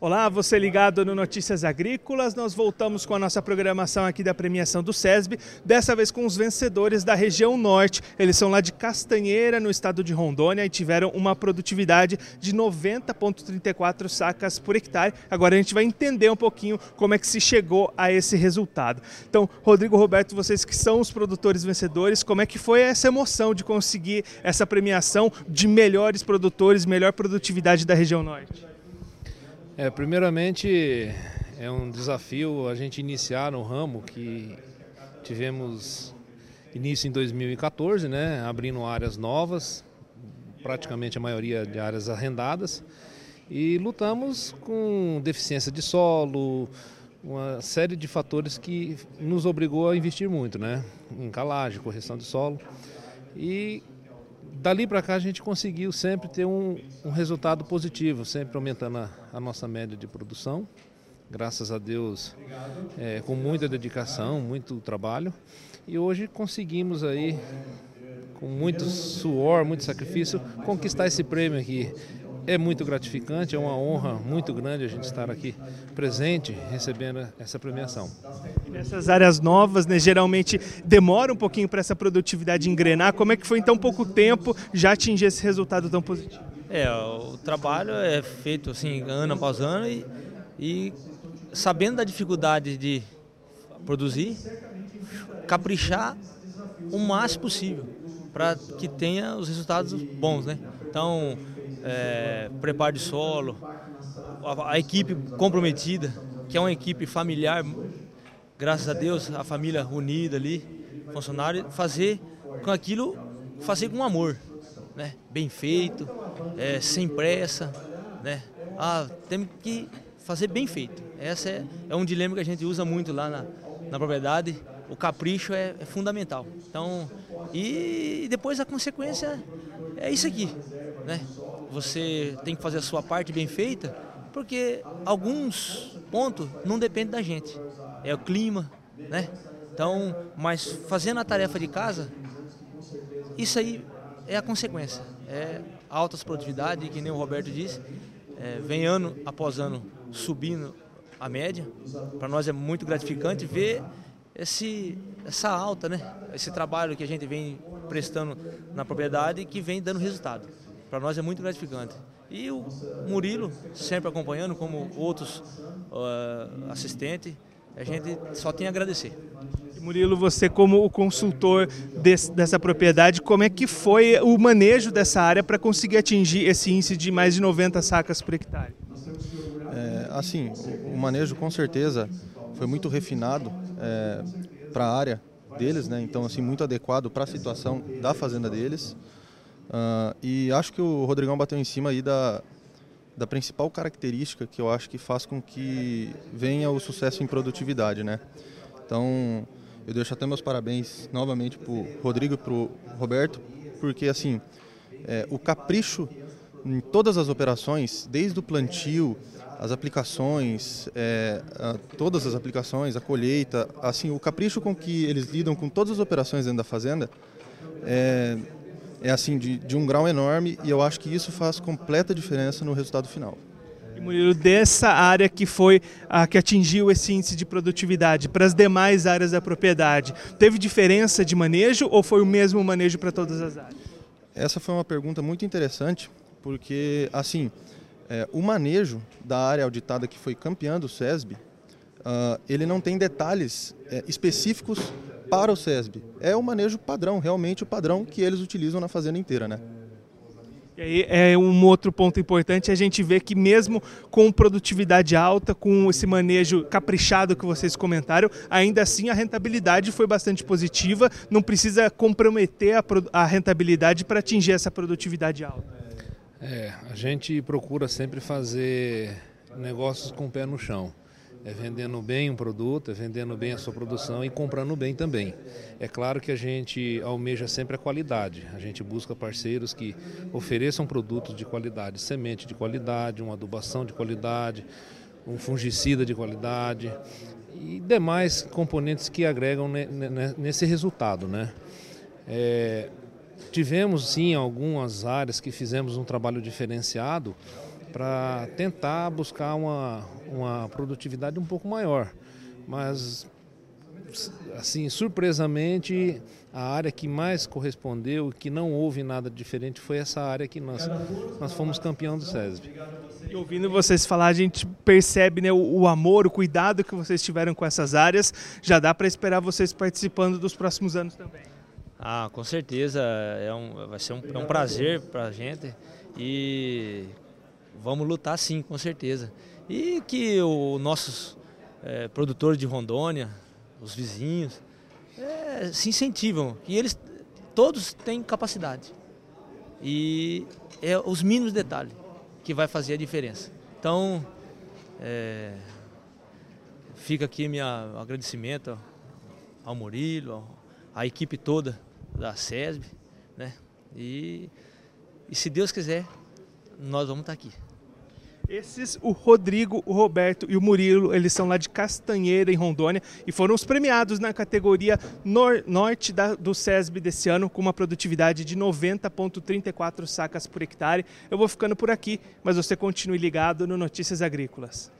Olá, você ligado no Notícias Agrícolas. Nós voltamos com a nossa programação aqui da premiação do SESB, dessa vez com os vencedores da região norte. Eles são lá de Castanheira, no estado de Rondônia, e tiveram uma produtividade de 90,34 sacas por hectare. Agora a gente vai entender um pouquinho como é que se chegou a esse resultado. Então, Rodrigo Roberto, vocês que são os produtores vencedores, como é que foi essa emoção de conseguir essa premiação de melhores produtores, melhor produtividade da região norte? É, primeiramente é um desafio a gente iniciar no ramo que tivemos início em 2014, né, abrindo áreas novas, praticamente a maioria de áreas arrendadas, e lutamos com deficiência de solo, uma série de fatores que nos obrigou a investir muito, né, em calagem, correção de solo, e dali para cá a gente conseguiu sempre ter um, um resultado positivo, sempre aumentando a, a, nossa média de produção. Graças a Deus, é, com muita dedicação, muito trabalho. E hoje conseguimos aí, com muito suor, muito sacrifício, conquistar esse prêmio aqui é muito gratificante, é uma honra muito grande a gente estar aqui presente, recebendo essa premiação. E nessas áreas novas, né, geralmente demora um pouquinho para essa produtividade engrenar. Como é que foi em tão pouco tempo já atingir esse resultado tão positivo? É, o trabalho é feito assim ano após ano e, e sabendo da dificuldade de produzir, caprichar o máximo possível para que tenha os resultados bons, né? Então, é, preparo de solo, a, a, equipe comprometida, que é uma equipe familiar, graças a Deus, a família unida ali, funcionário, fazer com aquilo, fazer com amor, né? bem feito, é, sem pressa, né? Ah, temos que fazer bem feito. Esse é, é um dilema que a gente usa muito lá na, na propriedade. O capricho é, é fundamental. Então, e depois a consequência é isso aqui, né? Você tem que fazer a sua parte bem feita, porque alguns pontos não dependem da gente. É o clima, né? Então, mas fazendo a tarefa de casa, isso aí é a consequência. É altas produtividade, que nem o Roberto disse, é, vem ano após ano subindo a média. Para nós é muito gratificante ver esse, essa alta, né? Esse trabalho que a gente vem prestando na propriedade que vem dando resultado. Para nós é muito gratificante. E o Murilo, sempre acompanhando, como outros uh, assistentes, a gente só tem a agradecer. Murilo, você como o consultor desse, dessa propriedade, como é que foi o manejo dessa área para conseguir atingir esse índice de mais de 90 sacas por hectare? É, assim, o, o manejo com certeza foi muito refinado é, para a área deles, né? Então, assim, muito adequado para a situação da fazenda deles. Uh, e acho que o Rodrigão bateu em cima aí da, da principal característica que eu acho que faz com que venha o sucesso em produtividade, né? Então, eu deixo até meus parabéns novamente para o Rodrigo e para o Roberto, porque assim, é, o capricho em todas as operações, desde o plantio, as aplicações, é, a, todas as aplicações, a colheita, assim, o capricho com que eles lidam com todas as operações dentro da fazenda é, é assim de, de um grau enorme e eu acho que isso faz completa diferença no resultado final. E Murilo, dessa área que foi a que atingiu esse índice de produtividade para as demais áreas da propriedade, teve diferença de manejo ou foi o mesmo manejo para todas as áreas? Essa foi uma pergunta muito interessante, porque assim, é, o manejo da área auditada que foi campeã do SESB, uh, ele não tem detalhes é, específicos para o SESB. É o manejo padrão, realmente o padrão que eles utilizam na fazenda inteira, né? E aí é um outro ponto importante, a gente vê que mesmo com produtividade alta, com esse manejo caprichado que vocês comentaram, ainda assim a rentabilidade foi bastante positiva, não precisa comprometer a, a rentabilidade para atingir essa produtividade alta. É, a gente procura sempre fazer negócios com o pé no chão. É vendendo bem um produto, é vendendo bem a sua produção e comprando bem também. É claro que a gente almeja sempre a qualidade. A gente busca parceiros que ofereçam produtos de qualidade, semente de qualidade, uma adubação de qualidade, um fungicida de qualidade e demais componentes que agregam nesse resultado, né? É, Tivemos sim algumas áreas que fizemos um trabalho diferenciado para tentar buscar uma, uma produtividade um pouco maior. Mas, assim, surpresamente, a área que mais correspondeu, que não houve nada diferente, foi essa área que nós, nós fomos campeão do SESB. E ouvindo vocês falar, a gente percebe né, o, o, amor, o cuidado que vocês tiveram com essas áreas. Já dá para esperar vocês participando dos próximos anos também. Ah, com certeza. É um, vai ser um, é um prazer para a gente. E vamos lutar sim, com certeza. E que os nossos é, produtores de Rondônia, os vizinhos, é, se incentivam. E eles todos têm capacidade. E é os mínimos detalhes que vai fazer a diferença. Então, é, fica aqui meu agradecimento ao Murilo, à equipe toda da SESB, né? E, e se Deus quiser, nós vamos estar aqui. Esses, o Rodrigo, o Roberto e o Murilo, eles são lá de Castanheira, em Rondônia, e foram os premiados na categoria nor norte da, do SESB desse ano, com uma produtividade de 90,34 sacas por hectare. Eu vou ficando por aqui, mas você continue ligado no Notícias Agrícolas.